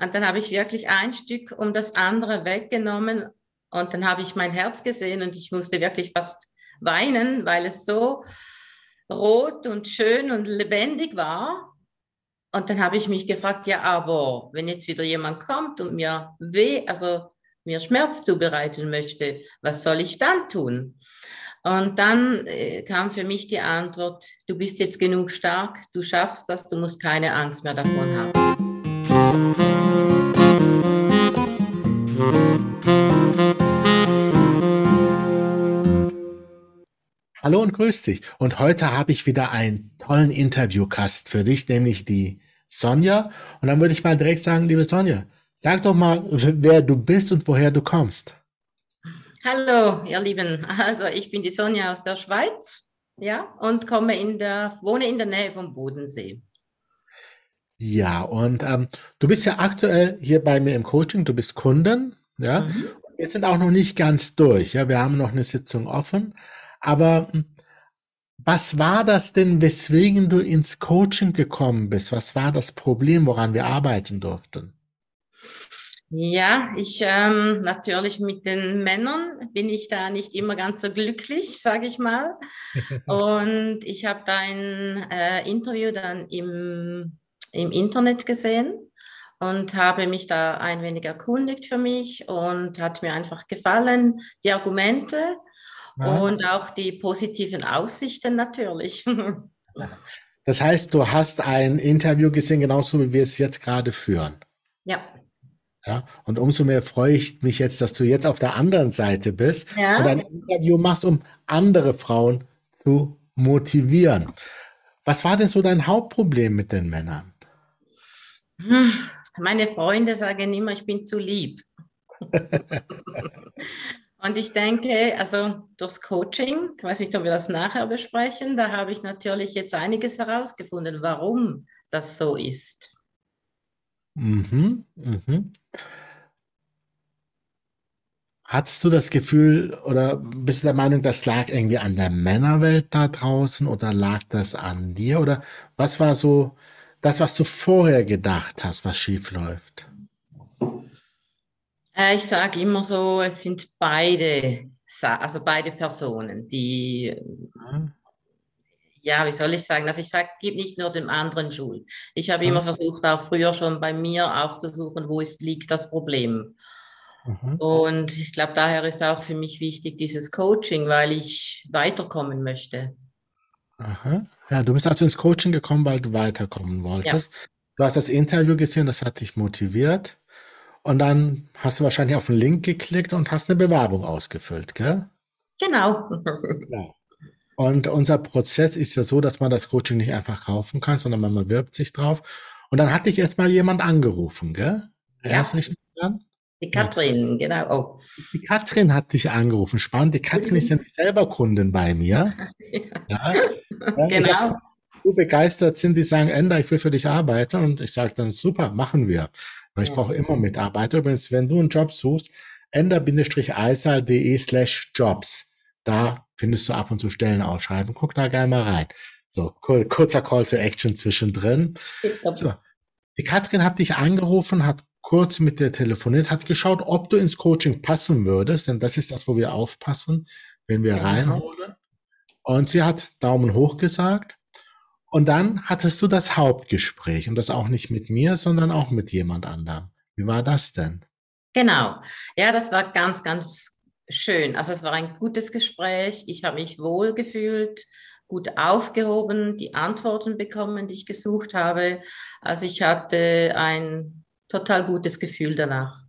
Und dann habe ich wirklich ein Stück um das andere weggenommen und dann habe ich mein Herz gesehen und ich musste wirklich fast weinen, weil es so rot und schön und lebendig war. Und dann habe ich mich gefragt, ja, aber wenn jetzt wieder jemand kommt und mir weh, also mir Schmerz zubereiten möchte, was soll ich dann tun? Und dann äh, kam für mich die Antwort, du bist jetzt genug stark, du schaffst das, du musst keine Angst mehr davon haben. Hallo und grüß dich. Und heute habe ich wieder einen tollen Interviewcast für dich, nämlich die Sonja. Und dann würde ich mal direkt sagen, liebe Sonja, sag doch mal, wer du bist und woher du kommst. Hallo, ihr Lieben. Also ich bin die Sonja aus der Schweiz, ja, und komme in der, wohne in der Nähe vom Bodensee. Ja, und ähm, du bist ja aktuell hier bei mir im Coaching, du bist Kunden, ja. Mhm. Wir sind auch noch nicht ganz durch, ja. Wir haben noch eine Sitzung offen. Aber hm, was war das denn, weswegen du ins Coaching gekommen bist? Was war das Problem, woran wir arbeiten durften? Ja, ich ähm, natürlich mit den Männern bin ich da nicht immer ganz so glücklich, sage ich mal. Und ich habe dein äh, Interview dann im, im Internet gesehen und habe mich da ein wenig erkundigt für mich und hat mir einfach gefallen, die Argumente ja. und auch die positiven Aussichten natürlich. Das heißt, du hast ein Interview gesehen, genauso wie wir es jetzt gerade führen. Ja. Ja, und umso mehr freue ich mich jetzt, dass du jetzt auf der anderen Seite bist ja. und ein Interview machst, um andere Frauen zu motivieren. Was war denn so dein Hauptproblem mit den Männern? Hm, meine Freunde sagen immer, ich bin zu lieb. Und ich denke, also durchs Coaching, ich weiß nicht, ob wir das nachher besprechen, da habe ich natürlich jetzt einiges herausgefunden, warum das so ist. Mhm, mhm. Hattest du das Gefühl oder bist du der Meinung, das lag irgendwie an der Männerwelt da draußen oder lag das an dir? Oder was war so das, was du vorher gedacht hast, was schief läuft? Äh, ich sage immer so, es sind beide, also beide Personen, die, mhm. ja, wie soll ich sagen, also ich sage, gib nicht nur dem anderen Schuld. Ich habe mhm. immer versucht, auch früher schon bei mir auch zu suchen, wo ist, liegt das Problem. Mhm. Und ich glaube, daher ist auch für mich wichtig dieses Coaching, weil ich weiterkommen möchte. Aha. Ja, du bist also ins Coaching gekommen, weil du weiterkommen wolltest. Ja. Du hast das Interview gesehen, das hat dich motiviert. Und dann hast du wahrscheinlich auf den Link geklickt und hast eine Bewerbung ausgefüllt, gell? Genau. Ja. Und unser Prozess ist ja so, dass man das Coaching nicht einfach kaufen kann, sondern man bewirbt sich drauf. Und dann hat dich erst mal jemand angerufen, gell? Ja. nicht dran? Die Katrin, ja. genau. Oh. Die Katrin hat dich angerufen. Spannend. Die Katrin ist ja nicht selber Kundin bei mir. ja. ja. Genau. So begeistert sind, die sagen, Enda, ich will für dich arbeiten. Und ich sage dann, super, machen wir. Weil ich brauche immer Mitarbeiter. Übrigens, wenn du einen Job suchst, ender-eisal.de slash jobs. Da findest du ab und zu Stellenausschreiben. Guck da gerne mal rein. So, kurzer Call to Action zwischendrin. So. Die Katrin hat dich angerufen, hat kurz mit dir telefoniert, hat geschaut, ob du ins Coaching passen würdest, denn das ist das, wo wir aufpassen, wenn wir ja. reinholen. Und sie hat Daumen hoch gesagt. Und dann hattest du das Hauptgespräch und das auch nicht mit mir, sondern auch mit jemand anderem. Wie war das denn? Genau. Ja, das war ganz, ganz schön. Also es war ein gutes Gespräch. Ich habe mich wohl gefühlt, gut aufgehoben, die Antworten bekommen, die ich gesucht habe. Also ich hatte ein total gutes Gefühl danach.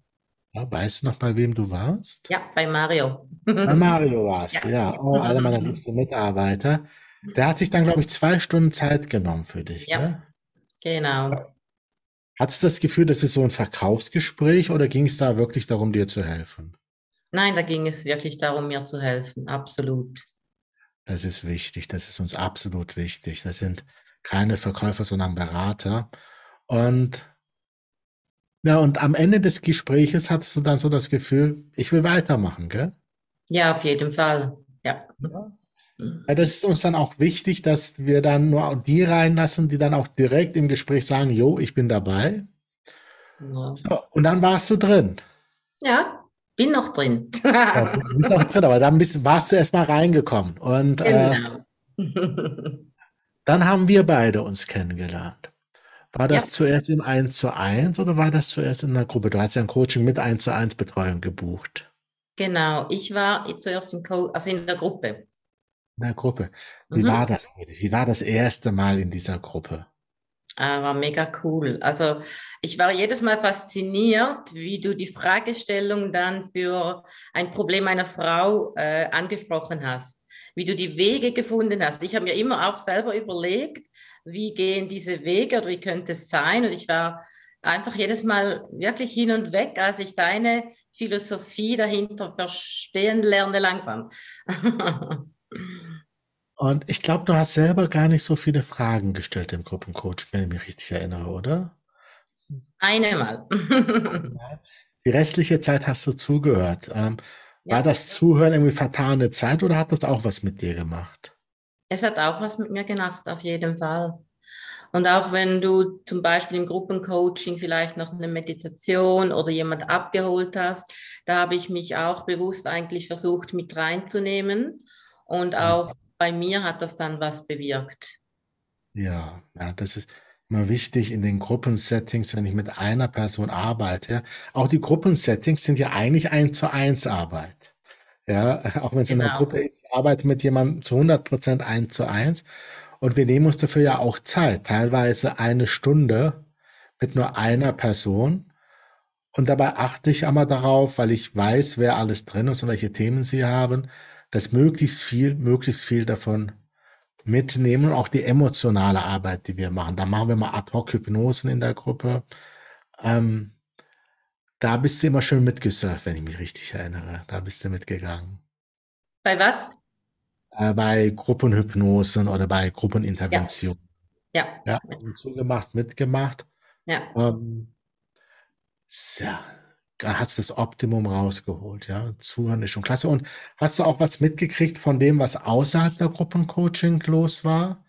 Ja, weißt du noch, bei wem du warst? Ja, bei Mario. Bei Mario warst du, ja. ja. Oh, alle meine liebsten Mitarbeiter. Der hat sich dann, glaube ich, zwei Stunden Zeit genommen für dich. Ja, ne? genau. Hattest du das Gefühl, das ist so ein Verkaufsgespräch oder ging es da wirklich darum, dir zu helfen? Nein, da ging es wirklich darum, mir zu helfen, absolut. Das ist wichtig, das ist uns absolut wichtig. Das sind keine Verkäufer, sondern Berater. Und ja, und am Ende des Gespräches hattest du dann so das Gefühl, ich will weitermachen, gell? Ja, auf jeden Fall. Ja. ja. Das ist uns dann auch wichtig, dass wir dann nur die reinlassen, die dann auch direkt im Gespräch sagen, jo, ich bin dabei. Ja. So, und dann warst du drin. Ja, bin noch drin. ja, du bist auch drin, aber dann bist, warst du erst mal reingekommen. Und äh, genau. äh, dann haben wir beide uns kennengelernt. War das ja. zuerst im 1 zu 1 oder war das zuerst in der Gruppe? Du hast ja ein Coaching mit 1 zu 1 Betreuung gebucht. Genau, ich war zuerst im Co also in der Gruppe. In der Gruppe. Wie mhm. war das? Wie war das erste Mal in dieser Gruppe? Ah, war mega cool. Also ich war jedes Mal fasziniert, wie du die Fragestellung dann für ein Problem einer Frau äh, angesprochen hast, wie du die Wege gefunden hast. Ich habe mir immer auch selber überlegt, wie gehen diese Wege oder wie könnte es sein. Und ich war einfach jedes Mal wirklich hin und weg, als ich deine Philosophie dahinter verstehen lerne langsam. Und ich glaube, du hast selber gar nicht so viele Fragen gestellt im Gruppencoach, wenn ich mich richtig erinnere, oder? Eine Mal. Die restliche Zeit hast du zugehört. Ähm, ja. War das Zuhören irgendwie vertane Zeit oder hat das auch was mit dir gemacht? Es hat auch was mit mir gemacht, auf jeden Fall. Und auch wenn du zum Beispiel im Gruppencoaching vielleicht noch eine Meditation oder jemand abgeholt hast, da habe ich mich auch bewusst eigentlich versucht mit reinzunehmen und auch bei mir hat das dann was bewirkt. Ja, ja, das ist immer wichtig in den Gruppensettings, wenn ich mit einer Person arbeite. Auch die Gruppensettings sind ja eigentlich eins zu eins Arbeit. Ja, auch wenn es genau. in einer. Gruppe ist, ich arbeite mit jemandem zu 100 Prozent eins zu eins. Und wir nehmen uns dafür ja auch Zeit, teilweise eine Stunde mit nur einer Person. Und dabei achte ich einmal darauf, weil ich weiß, wer alles drin ist und welche Themen sie haben, dass möglichst viel, möglichst viel davon mitnehmen und auch die emotionale Arbeit, die wir machen. Da machen wir mal Ad-Hoc-Hypnosen in der Gruppe. Ähm, da bist du immer schön mitgesurft, wenn ich mich richtig erinnere. Da bist du mitgegangen. Bei was? Äh, bei Gruppenhypnosen oder bei Gruppeninterventionen. Ja. Ja, ja zugemacht, mitgemacht. Ja. Ähm, ja, hast das Optimum rausgeholt, ja. Zuhören ist schon klasse. Und hast du auch was mitgekriegt von dem, was außerhalb der Gruppencoaching los war?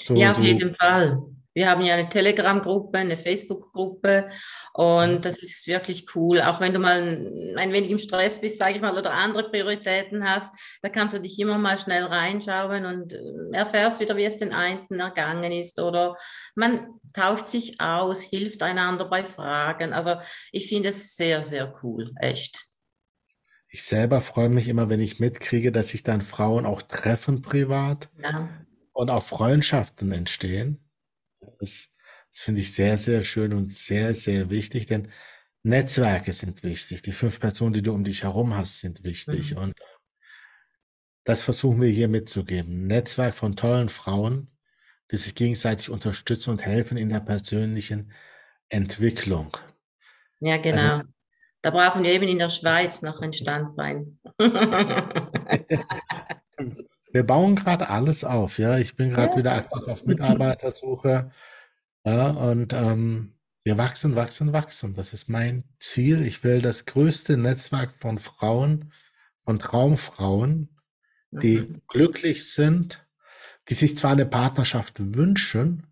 So, ja, auf so jeden Fall. Wir haben ja eine Telegram-Gruppe, eine Facebook-Gruppe und das ist wirklich cool. Auch wenn du mal ein wenig im Stress bist, sage ich mal, oder andere Prioritäten hast, da kannst du dich immer mal schnell reinschauen und äh, erfährst wieder, wie es den einen ergangen ist oder man tauscht sich aus, hilft einander bei Fragen. Also ich finde es sehr, sehr cool, echt. Ich selber freue mich immer, wenn ich mitkriege, dass sich dann Frauen auch treffen privat ja. und auch Freundschaften entstehen. Das, das finde ich sehr, sehr schön und sehr, sehr wichtig, denn Netzwerke sind wichtig. Die fünf Personen, die du um dich herum hast, sind wichtig. Mhm. Und das versuchen wir hier mitzugeben. Netzwerk von tollen Frauen, die sich gegenseitig unterstützen und helfen in der persönlichen Entwicklung. Ja, also genau. Also, da brauchen wir eben in der Schweiz noch ein Standbein. Wir bauen gerade alles auf, ja. Ich bin gerade ja. wieder aktiv auf Mitarbeitersuche. Ja, und ähm, wir wachsen, wachsen, wachsen. Das ist mein Ziel. Ich will das größte Netzwerk von Frauen, von Traumfrauen, die mhm. glücklich sind, die sich zwar eine Partnerschaft wünschen,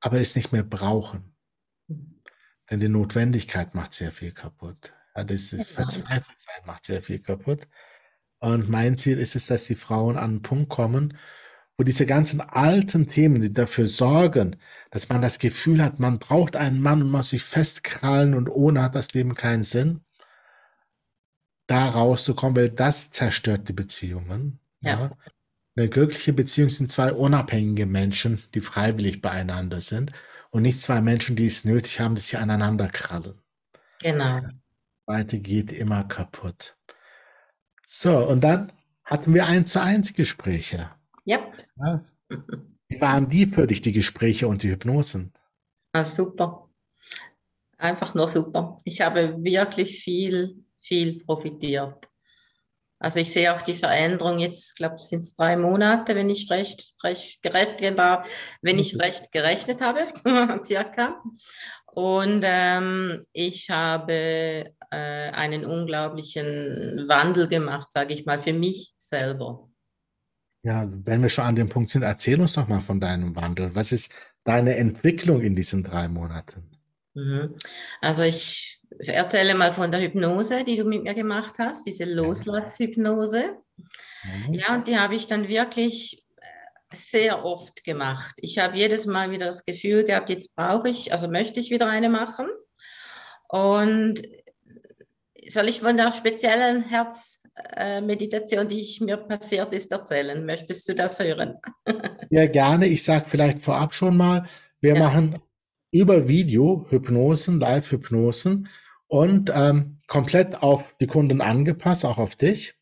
aber es nicht mehr brauchen. Denn die Notwendigkeit macht sehr viel kaputt. Ja, das ist genau. Verzweifeltsein macht sehr viel kaputt. Und mein Ziel ist es, dass die Frauen an einen Punkt kommen, wo diese ganzen alten Themen, die dafür sorgen, dass man das Gefühl hat, man braucht einen Mann und muss sich festkrallen und ohne hat das Leben keinen Sinn, da rauszukommen, weil das zerstört die Beziehungen. Ja. ja. Eine glückliche Beziehung sind zwei unabhängige Menschen, die freiwillig beieinander sind und nicht zwei Menschen, die es nötig haben, dass sie aneinander krallen. Genau. Weite geht immer kaputt. So, und dann hatten wir eins zu eins Gespräche. Yep. Ja. Wie waren die für dich, die Gespräche und die Hypnosen? Ah, super. Einfach nur super. Ich habe wirklich viel, viel profitiert. Also ich sehe auch die Veränderung jetzt, glaube ich, sind es drei Monate, wenn ich recht, recht gerechnet, wenn ich mhm. recht gerechnet habe, circa. Und ähm, ich habe äh, einen unglaublichen Wandel gemacht, sage ich mal, für mich selber. Ja, wenn wir schon an dem Punkt sind, erzähl uns doch mal von deinem Wandel. Was ist deine Entwicklung in diesen drei Monaten? Mhm. Also ich erzähle mal von der Hypnose, die du mit mir gemacht hast, diese Loslasshypnose. Mhm. Ja, und die habe ich dann wirklich äh, sehr oft gemacht. Ich habe jedes Mal wieder das Gefühl gehabt, jetzt brauche ich, also möchte ich wieder eine machen. Und soll ich von der speziellen Herzmeditation, die ich mir passiert ist, erzählen? Möchtest du das hören? ja, gerne. Ich sage vielleicht vorab schon mal, wir ja. machen über Video Hypnosen, Live-Hypnosen und ähm, komplett auf die Kunden angepasst, auch auf dich.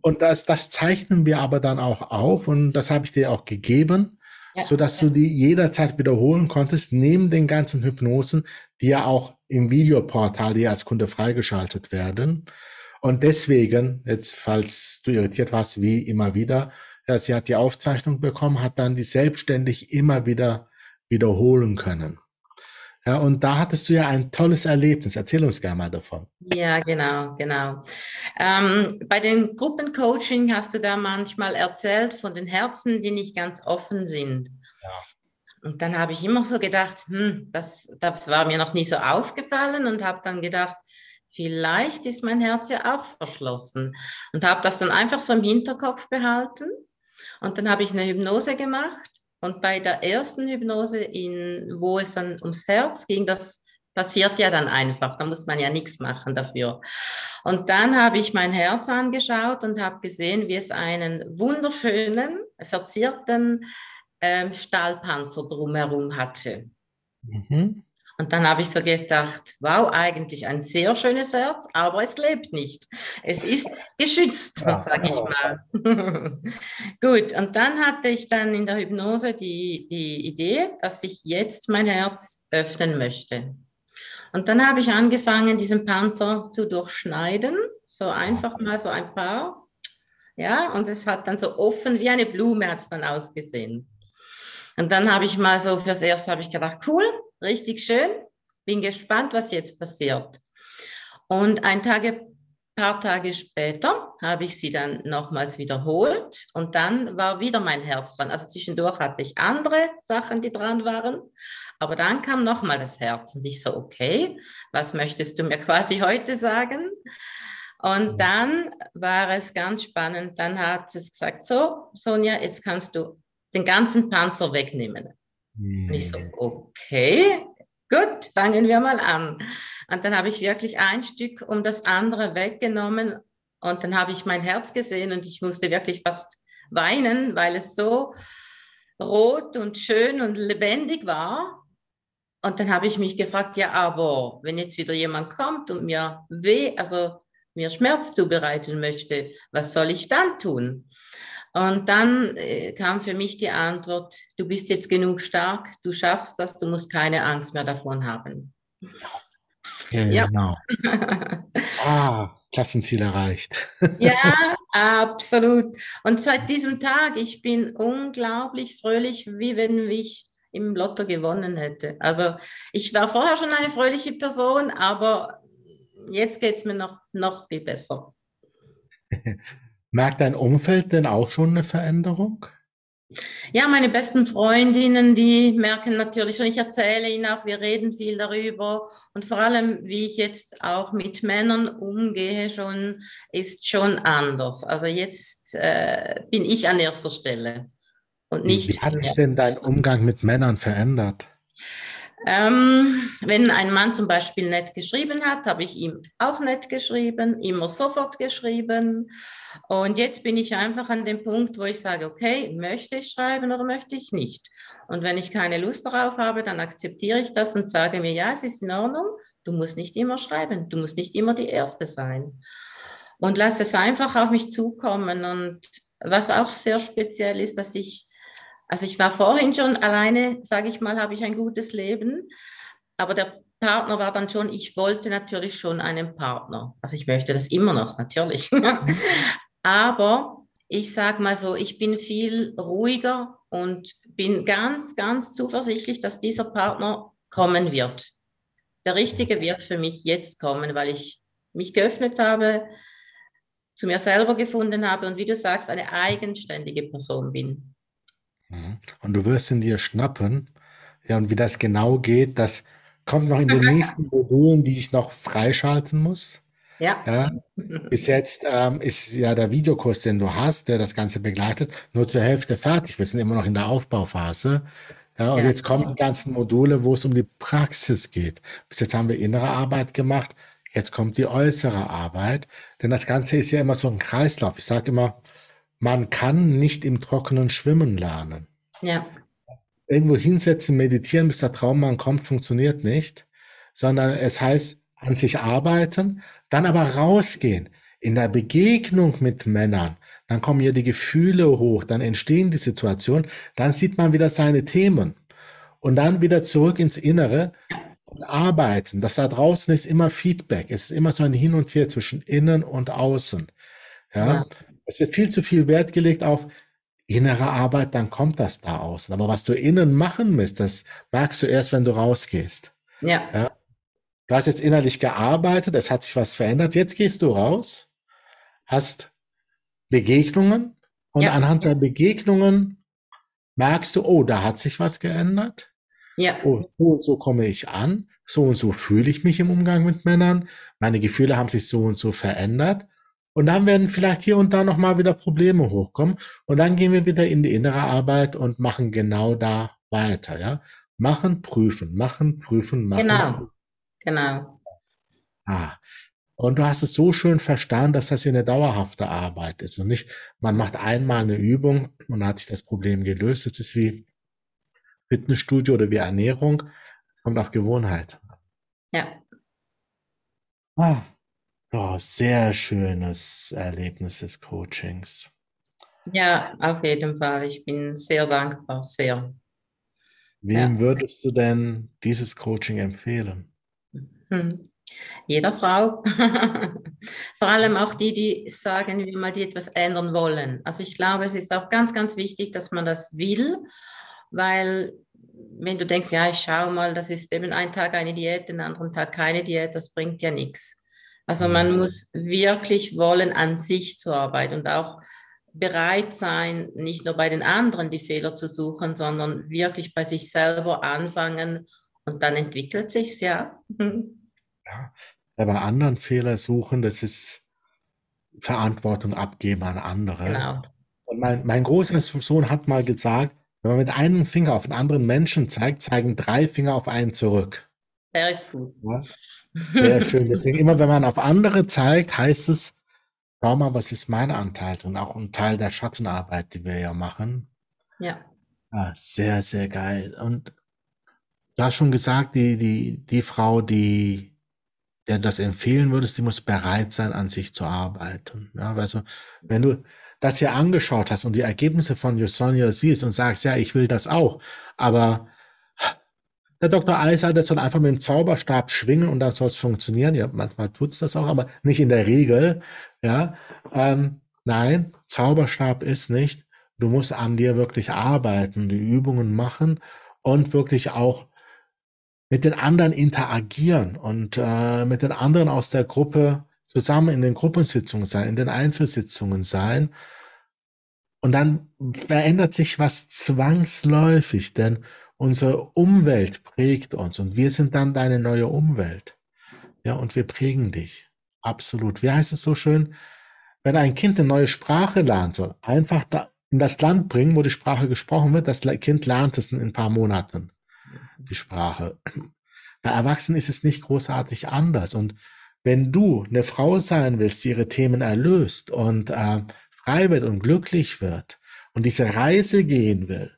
Und das, das zeichnen wir aber dann auch auf und das habe ich dir auch gegeben, ja, so dass ja. du die jederzeit wiederholen konntest, neben den ganzen Hypnosen, die ja auch im Videoportal dir als Kunde freigeschaltet werden. Und deswegen, jetzt falls du irritiert warst, wie immer wieder, ja, sie hat die Aufzeichnung bekommen, hat dann die selbstständig immer wieder wiederholen können. Ja, und da hattest du ja ein tolles Erlebnis. Erzähl uns gerne mal davon. Ja, genau, genau. Ähm, bei den Gruppencoaching hast du da manchmal erzählt von den Herzen, die nicht ganz offen sind. Ja. Und dann habe ich immer so gedacht, hm, das, das war mir noch nie so aufgefallen und habe dann gedacht, vielleicht ist mein Herz ja auch verschlossen. Und habe das dann einfach so im Hinterkopf behalten. Und dann habe ich eine Hypnose gemacht und bei der ersten Hypnose, in, wo es dann ums Herz ging, das passiert ja dann einfach. Da muss man ja nichts machen dafür. Und dann habe ich mein Herz angeschaut und habe gesehen, wie es einen wunderschönen, verzierten ähm, Stahlpanzer drumherum hatte. Mhm. Und dann habe ich so gedacht, wow, eigentlich ein sehr schönes Herz, aber es lebt nicht. Es ist geschützt, sage ich mal. Gut, und dann hatte ich dann in der Hypnose die, die Idee, dass ich jetzt mein Herz öffnen möchte. Und dann habe ich angefangen, diesen Panzer zu durchschneiden, so einfach mal so ein paar. Ja, und es hat dann so offen wie eine Blume hat es dann ausgesehen. Und dann habe ich mal so fürs Erste habe ich gedacht, cool, richtig schön. Bin gespannt, was jetzt passiert. Und ein Tage, paar Tage später habe ich sie dann nochmals wiederholt und dann war wieder mein Herz dran. Also zwischendurch hatte ich andere Sachen, die dran waren, aber dann kam nochmal das Herz und ich so, okay, was möchtest du mir quasi heute sagen? Und dann war es ganz spannend. Dann hat es gesagt, so, Sonja, jetzt kannst du den ganzen Panzer wegnehmen. Mhm. Und ich so, okay, gut, fangen wir mal an. Und dann habe ich wirklich ein Stück um das andere weggenommen und dann habe ich mein Herz gesehen und ich musste wirklich fast weinen, weil es so rot und schön und lebendig war. Und dann habe ich mich gefragt, ja, aber wenn jetzt wieder jemand kommt und mir weh, also mir Schmerz zubereiten möchte, was soll ich dann tun? Und dann äh, kam für mich die Antwort, du bist jetzt genug stark, du schaffst das, du musst keine Angst mehr davon haben. Ja, genau. ah, Klassenziel erreicht. ja, absolut. Und seit diesem Tag, ich bin unglaublich fröhlich, wie wenn ich im Lotto gewonnen hätte. Also ich war vorher schon eine fröhliche Person, aber jetzt geht es mir noch, noch viel besser. Merkt dein Umfeld denn auch schon eine Veränderung? Ja, meine besten Freundinnen, die merken natürlich schon, ich erzähle ihnen auch, wir reden viel darüber und vor allem, wie ich jetzt auch mit Männern umgehe, schon ist schon anders. Also jetzt äh, bin ich an erster Stelle und nicht. Wie hat sich denn dein Umgang mit Männern verändert? Ähm, wenn ein Mann zum Beispiel nett geschrieben hat, habe ich ihm auch nett geschrieben, immer sofort geschrieben. Und jetzt bin ich einfach an dem Punkt, wo ich sage, okay, möchte ich schreiben oder möchte ich nicht? Und wenn ich keine Lust darauf habe, dann akzeptiere ich das und sage mir, ja, es ist in Ordnung, du musst nicht immer schreiben, du musst nicht immer die Erste sein. Und lass es einfach auf mich zukommen. Und was auch sehr speziell ist, dass ich also ich war vorhin schon alleine, sage ich mal, habe ich ein gutes Leben, aber der Partner war dann schon, ich wollte natürlich schon einen Partner. Also ich möchte das immer noch, natürlich. aber ich sage mal so, ich bin viel ruhiger und bin ganz, ganz zuversichtlich, dass dieser Partner kommen wird. Der Richtige wird für mich jetzt kommen, weil ich mich geöffnet habe, zu mir selber gefunden habe und wie du sagst, eine eigenständige Person bin. Mhm. Und du wirst ihn dir schnappen. Ja, und wie das genau geht, das kommt noch in den nächsten Modulen, die ich noch freischalten muss. Ja. ja. Bis jetzt ähm, ist ja der Videokurs, den du hast, der das Ganze begleitet, nur zur Hälfte fertig. Wir sind immer noch in der Aufbauphase. Ja, und ja. jetzt kommen die ganzen Module, wo es um die Praxis geht. Bis jetzt haben wir innere Arbeit gemacht. Jetzt kommt die äußere Arbeit. Denn das Ganze ist ja immer so ein Kreislauf. Ich sage immer, man kann nicht im Trockenen schwimmen lernen. Ja. Irgendwo hinsetzen, meditieren, bis der Traummann kommt, funktioniert nicht. Sondern es heißt, an sich arbeiten, dann aber rausgehen. In der Begegnung mit Männern, dann kommen hier die Gefühle hoch, dann entstehen die Situationen, dann sieht man wieder seine Themen. Und dann wieder zurück ins Innere und arbeiten. Das da draußen ist immer Feedback. Es ist immer so ein Hin und Her zwischen innen und außen. Ja. ja. Es wird viel zu viel Wert gelegt auf innere Arbeit, dann kommt das da außen. Aber was du innen machen musst, das merkst du erst, wenn du rausgehst. Ja. ja? Du hast jetzt innerlich gearbeitet, es hat sich was verändert. Jetzt gehst du raus, hast Begegnungen und ja. anhand der Begegnungen merkst du, oh, da hat sich was geändert. Ja. Oh, so und so komme ich an, so und so fühle ich mich im Umgang mit Männern. Meine Gefühle haben sich so und so verändert. Und dann werden vielleicht hier und da nochmal wieder Probleme hochkommen. Und dann gehen wir wieder in die innere Arbeit und machen genau da weiter, ja. Machen, prüfen, machen, prüfen, machen. Genau. Genau. Ah. Und du hast es so schön verstanden, dass das hier eine dauerhafte Arbeit ist und nicht, man macht einmal eine Übung und hat sich das Problem gelöst. Das ist wie Fitnessstudio oder wie Ernährung. Es kommt auf Gewohnheit. Ja. Ah. Oh, sehr schönes Erlebnis des Coachings. Ja, auf jeden Fall. Ich bin sehr dankbar, sehr. Wem ja. würdest du denn dieses Coaching empfehlen? Hm. Jeder Frau. Vor allem auch die, die sagen, wie mal die etwas ändern wollen. Also ich glaube, es ist auch ganz, ganz wichtig, dass man das will, weil wenn du denkst, ja, ich schaue mal, das ist eben ein Tag eine Diät, den anderen Tag keine Diät, das bringt ja nichts. Also man muss wirklich wollen, an sich zu arbeiten und auch bereit sein, nicht nur bei den anderen die Fehler zu suchen, sondern wirklich bei sich selber anfangen und dann entwickelt sich's ja. Ja, bei anderen Fehler suchen, das ist Verantwortung abgeben an andere. Genau. Und mein, mein großer Sohn hat mal gesagt, wenn man mit einem Finger auf einen anderen Menschen zeigt, zeigen drei Finger auf einen zurück. Der ist gut. Ja, sehr schön. Deswegen immer, wenn man auf andere zeigt, heißt es, schau mal, was ist mein Anteil? Und auch ein Teil der Schattenarbeit, die wir ja machen. Ja. ja sehr, sehr geil. Und du hast schon gesagt, die, die, die Frau, die der das empfehlen würdest, die muss bereit sein, an sich zu arbeiten. Ja, also, wenn du das hier angeschaut hast und die Ergebnisse von Yosonia siehst und sagst, ja, ich will das auch, aber der Dr. Eiser, das soll einfach mit dem Zauberstab schwingen und dann soll es funktionieren. Ja, manchmal tut es das auch, aber nicht in der Regel. Ja, ähm, nein, Zauberstab ist nicht. Du musst an dir wirklich arbeiten, die Übungen machen und wirklich auch mit den anderen interagieren und äh, mit den anderen aus der Gruppe zusammen in den Gruppensitzungen sein, in den Einzelsitzungen sein. Und dann verändert sich was zwangsläufig, denn unsere Umwelt prägt uns und wir sind dann deine neue Umwelt. Ja, und wir prägen dich. Absolut. Wie heißt es so schön? Wenn ein Kind eine neue Sprache lernen soll, einfach da in das Land bringen, wo die Sprache gesprochen wird, das Kind lernt es in ein paar Monaten die Sprache. Bei Erwachsenen ist es nicht großartig anders. Und wenn du eine Frau sein willst, die ihre Themen erlöst und äh, frei wird und glücklich wird und diese Reise gehen will,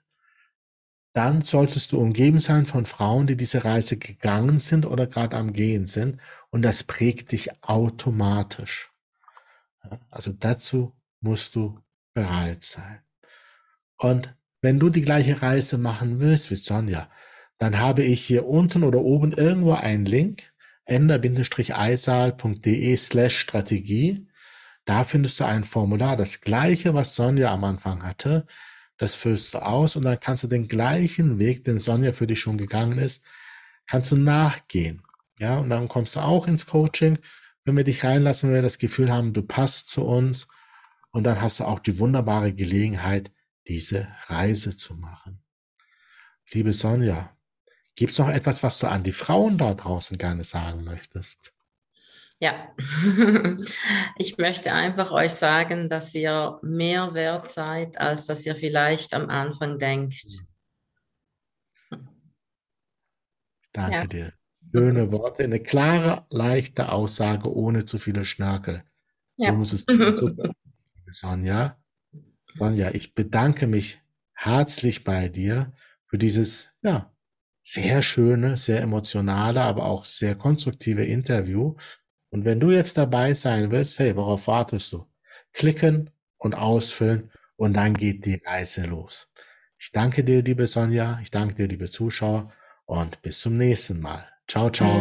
dann solltest du umgeben sein von Frauen, die diese Reise gegangen sind oder gerade am Gehen sind. Und das prägt dich automatisch. Also dazu musst du bereit sein. Und wenn du die gleiche Reise machen willst wie Sonja, dann habe ich hier unten oder oben irgendwo einen Link, ender-eisal.de slash Strategie. Da findest du ein Formular, das gleiche, was Sonja am Anfang hatte. Das füllst du aus und dann kannst du den gleichen Weg, den Sonja für dich schon gegangen ist, kannst du nachgehen. Ja, und dann kommst du auch ins Coaching, wenn wir dich reinlassen, wenn wir das Gefühl haben, du passt zu uns. Und dann hast du auch die wunderbare Gelegenheit, diese Reise zu machen. Liebe Sonja, Gibt es noch etwas, was du an die Frauen da draußen gerne sagen möchtest? Ja, ich möchte einfach euch sagen, dass ihr mehr wert seid, als dass ihr vielleicht am Anfang denkt. Danke ja. dir. Schöne Worte, eine klare, leichte Aussage ohne zu viele Schnörkel. So ja. muss es sein. Sonja. Sonja, ich bedanke mich herzlich bei dir für dieses, ja, sehr schöne, sehr emotionale, aber auch sehr konstruktive Interview. Und wenn du jetzt dabei sein willst, hey, worauf wartest du? Klicken und ausfüllen und dann geht die Reise los. Ich danke dir, liebe Sonja, ich danke dir, liebe Zuschauer und bis zum nächsten Mal. Ciao, ciao.